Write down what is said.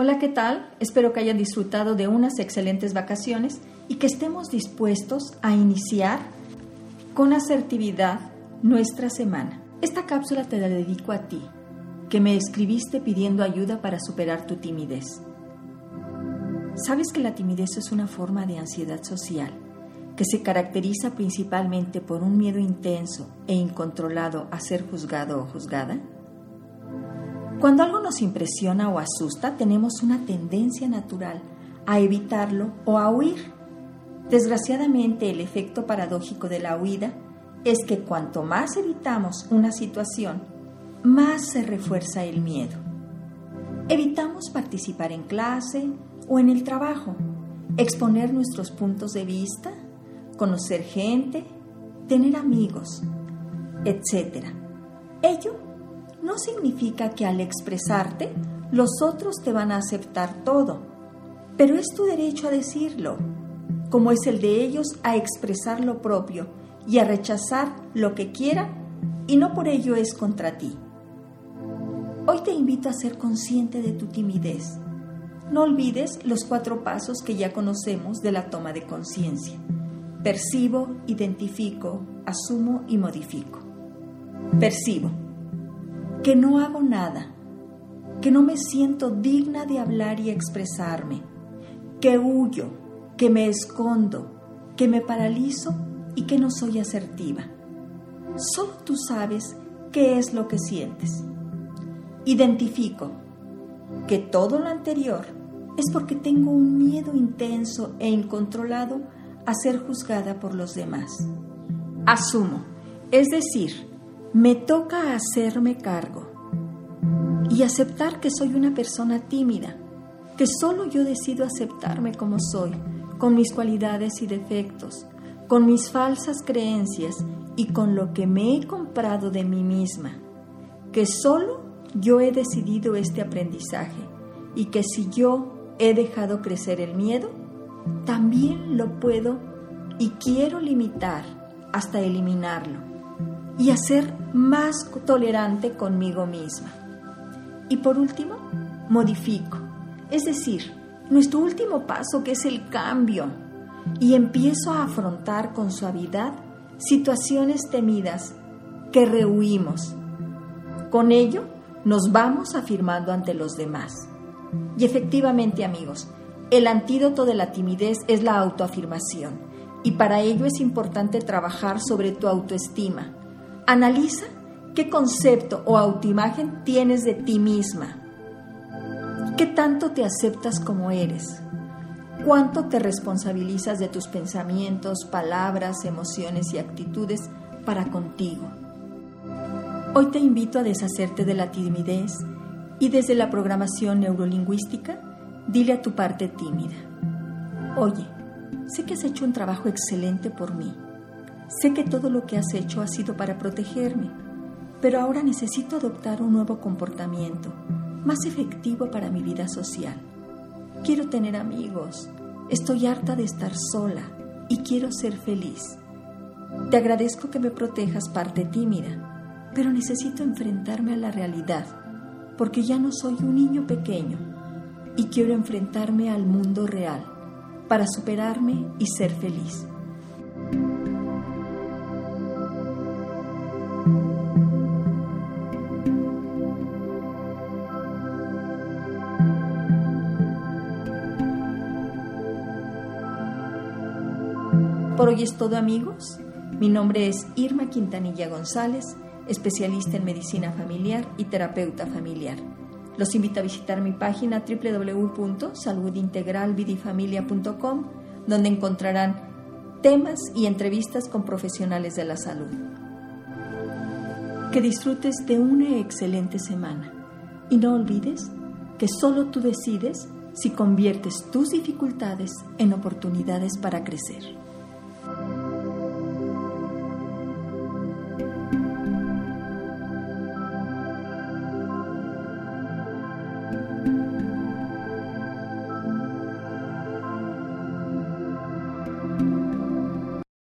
Hola, ¿qué tal? Espero que hayan disfrutado de unas excelentes vacaciones y que estemos dispuestos a iniciar con asertividad nuestra semana. Esta cápsula te la dedico a ti, que me escribiste pidiendo ayuda para superar tu timidez. ¿Sabes que la timidez es una forma de ansiedad social que se caracteriza principalmente por un miedo intenso e incontrolado a ser juzgado o juzgada? Cuando algo nos impresiona o asusta, tenemos una tendencia natural a evitarlo o a huir. Desgraciadamente, el efecto paradójico de la huida es que cuanto más evitamos una situación, más se refuerza el miedo. Evitamos participar en clase o en el trabajo, exponer nuestros puntos de vista, conocer gente, tener amigos, etc. Ello no significa que al expresarte los otros te van a aceptar todo, pero es tu derecho a decirlo, como es el de ellos a expresar lo propio y a rechazar lo que quieran y no por ello es contra ti. Hoy te invito a ser consciente de tu timidez. No olvides los cuatro pasos que ya conocemos de la toma de conciencia. Percibo, identifico, asumo y modifico. Percibo que no hago nada, que no me siento digna de hablar y expresarme, que huyo, que me escondo, que me paralizo y que no soy asertiva. Solo tú sabes qué es lo que sientes. Identifico que todo lo anterior es porque tengo un miedo intenso e incontrolado a ser juzgada por los demás. Asumo, es decir, me toca hacerme cargo y aceptar que soy una persona tímida, que solo yo decido aceptarme como soy, con mis cualidades y defectos, con mis falsas creencias y con lo que me he comprado de mí misma, que solo yo he decidido este aprendizaje y que si yo he dejado crecer el miedo, también lo puedo y quiero limitar hasta eliminarlo y hacer más tolerante conmigo misma. Y por último, modifico, es decir, nuestro último paso que es el cambio, y empiezo a afrontar con suavidad situaciones temidas que rehuimos. Con ello, nos vamos afirmando ante los demás. Y efectivamente, amigos, el antídoto de la timidez es la autoafirmación, y para ello es importante trabajar sobre tu autoestima, Analiza qué concepto o autoimagen tienes de ti misma. ¿Qué tanto te aceptas como eres? ¿Cuánto te responsabilizas de tus pensamientos, palabras, emociones y actitudes para contigo? Hoy te invito a deshacerte de la timidez y desde la programación neurolingüística, dile a tu parte tímida, oye, sé que has hecho un trabajo excelente por mí Sé que todo lo que has hecho ha sido para protegerme, pero ahora necesito adoptar un nuevo comportamiento, más efectivo para mi vida social. Quiero tener amigos, estoy harta de estar sola y quiero ser feliz. Te agradezco que me protejas parte tímida, pero necesito enfrentarme a la realidad, porque ya no soy un niño pequeño y quiero enfrentarme al mundo real para superarme y ser feliz. Por hoy es todo amigos. Mi nombre es Irma Quintanilla González, especialista en medicina familiar y terapeuta familiar. Los invito a visitar mi página www.saludintegralvidifamilia.com, donde encontrarán temas y entrevistas con profesionales de la salud. Que disfrutes de una excelente semana y no olvides que solo tú decides si conviertes tus dificultades en oportunidades para crecer.